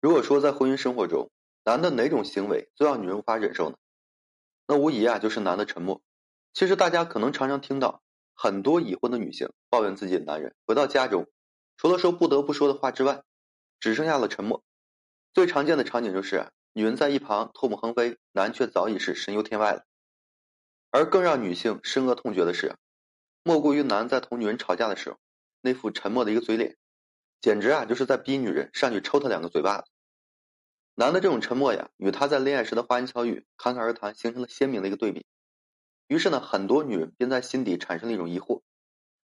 如果说在婚姻生活中，男的哪种行为最让女人无法忍受呢？那无疑啊就是男的沉默。其实大家可能常常听到很多已婚的女性抱怨自己的男人回到家中，除了说不得不说的话之外，只剩下了沉默。最常见的场景就是女人在一旁唾沫横飞，男却早已是神游天外了。而更让女性深恶痛绝的是，莫过于男在同女人吵架的时候，那副沉默的一个嘴脸。简直啊，就是在逼女人上去抽他两个嘴巴子。男的这种沉默呀，与他在恋爱时的花言巧语、侃侃而谈形成了鲜明的一个对比。于是呢，很多女人便在心底产生了一种疑惑：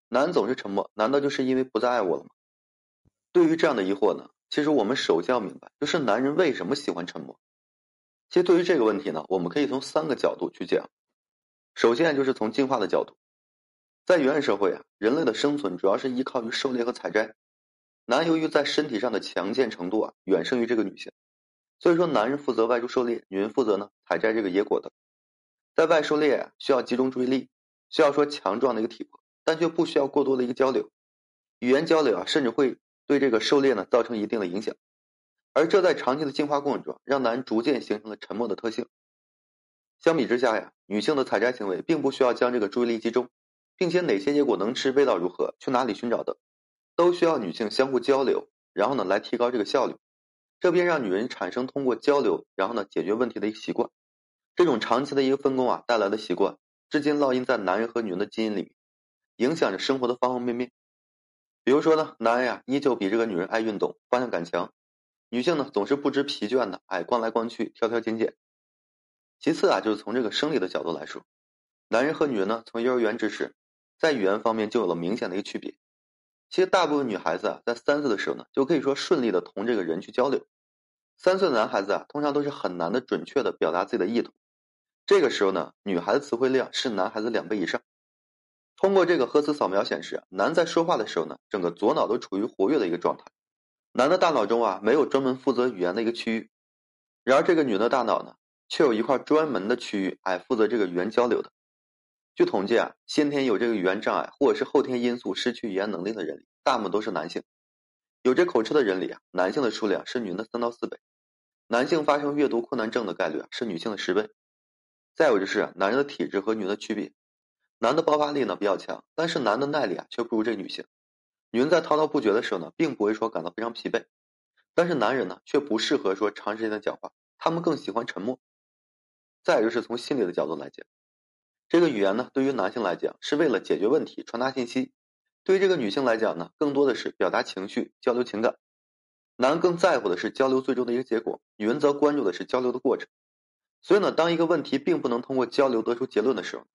男总是沉默，难道就是因为不再爱我了吗？对于这样的疑惑呢，其实我们首先要明白，就是男人为什么喜欢沉默。其实对于这个问题呢，我们可以从三个角度去讲。首先就是从进化的角度，在原始社会啊，人类的生存主要是依靠于狩猎和采摘。男由于在身体上的强健程度啊，远胜于这个女性，所以说男人负责外出狩猎，女人负责呢采摘这个野果的。在外狩猎啊，需要集中注意力，需要说强壮的一个体魄，但却不需要过多的一个交流，语言交流啊，甚至会对这个狩猎呢造成一定的影响。而这在长期的进化过程中，让男逐渐形成了沉默的特性。相比之下呀，女性的采摘行为并不需要将这个注意力集中，并且哪些野果能吃、味道如何、去哪里寻找的。都需要女性相互交流，然后呢来提高这个效率，这便让女人产生通过交流，然后呢解决问题的一个习惯。这种长期的一个分工啊带来的习惯，至今烙印在男人和女人的基因里面，影响着生活的方方面面。比如说呢，男人呀依旧比这个女人爱运动，方向感强；女性呢总是不知疲倦的哎逛来逛去，挑挑拣拣。其次啊，就是从这个生理的角度来说，男人和女人呢从幼儿园之时，在语言方面就有了明显的一个区别。其实大部分女孩子啊，在三岁的时候呢，就可以说顺利的同这个人去交流。三岁的男孩子啊，通常都是很难的准确的表达自己的意图。这个时候呢，女孩子词汇量是男孩子两倍以上。通过这个核磁扫描显示，男在说话的时候呢，整个左脑都处于活跃的一个状态。男的大脑中啊，没有专门负责语言的一个区域，然而这个女的大脑呢，却有一块专门的区域，哎，负责这个语言交流的。据统计啊，先天有这个语言障碍，或者是后天因素失去语言能力的人里，大部分都是男性。有这口吃的人里啊，男性的数量是女人的三到四倍。男性发生阅读困难症的概率啊，是女性的十倍。再有就是男人的体质和女人的区别，男的爆发力呢比较强，但是男的耐力啊却不如这女性。女人在滔滔不绝的时候呢，并不会说感到非常疲惫，但是男人呢却不适合说长时间的讲话，他们更喜欢沉默。再就是从心理的角度来讲。这个语言呢，对于男性来讲是为了解决问题、传达信息；对于这个女性来讲呢，更多的是表达情绪、交流情感。男更在乎的是交流最终的一个结果，女人则关注的是交流的过程。所以呢，当一个问题并不能通过交流得出结论的时候，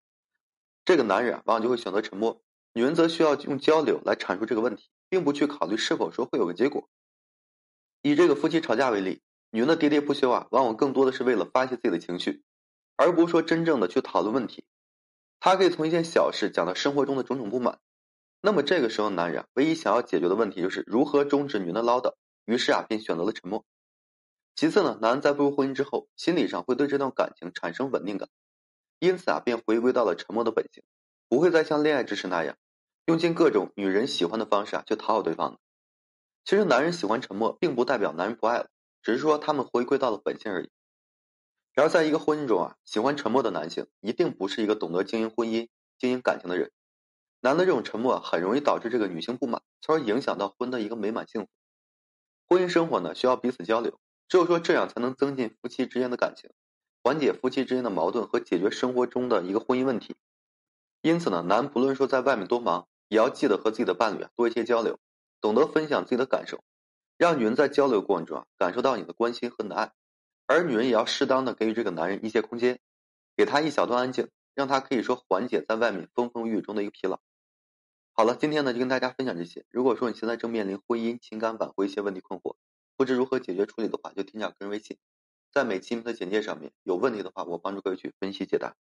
这个男人啊，往往就会选择沉默；女人则需要用交流来阐述这个问题，并不去考虑是否说会有个结果。以这个夫妻吵架为例，女人的喋喋不休啊，往往更多的是为了发泄自己的情绪，而不是说真正的去讨论问题。他可以从一件小事讲到生活中的种种不满，那么这个时候，男人唯一想要解决的问题就是如何终止女人的唠叨，于是啊，便选择了沉默。其次呢，男人在步入婚姻之后，心理上会对这段感情产生稳定感，因此啊，便回归到了沉默的本性，不会再像恋爱之时那样，用尽各种女人喜欢的方式啊去讨好对方。其实，男人喜欢沉默，并不代表男人不爱了，只是说他们回归到了本性而已。然而，在一个婚姻中啊，喜欢沉默的男性一定不是一个懂得经营婚姻、经营感情的人。男的这种沉默很容易导致这个女性不满，从而影响到婚的一个美满幸福。婚姻生活呢，需要彼此交流，只有说这样才能增进夫妻之间的感情，缓解夫妻之间的矛盾和解决生活中的一个婚姻问题。因此呢，男不论说在外面多忙，也要记得和自己的伴侣啊多一些交流，懂得分享自己的感受，让女人在交流过程中啊感受到你的关心和你的爱。而女人也要适当的给予这个男人一些空间，给他一小段安静，让他可以说缓解在外面风风雨雨中的一个疲劳。好了，今天呢就跟大家分享这些。如果说你现在正面临婚姻、情感挽回一些问题困惑，不知如何解决处理的话，就添加个人微信，在每期的简介上面有问题的话，我帮助各位去分析解答。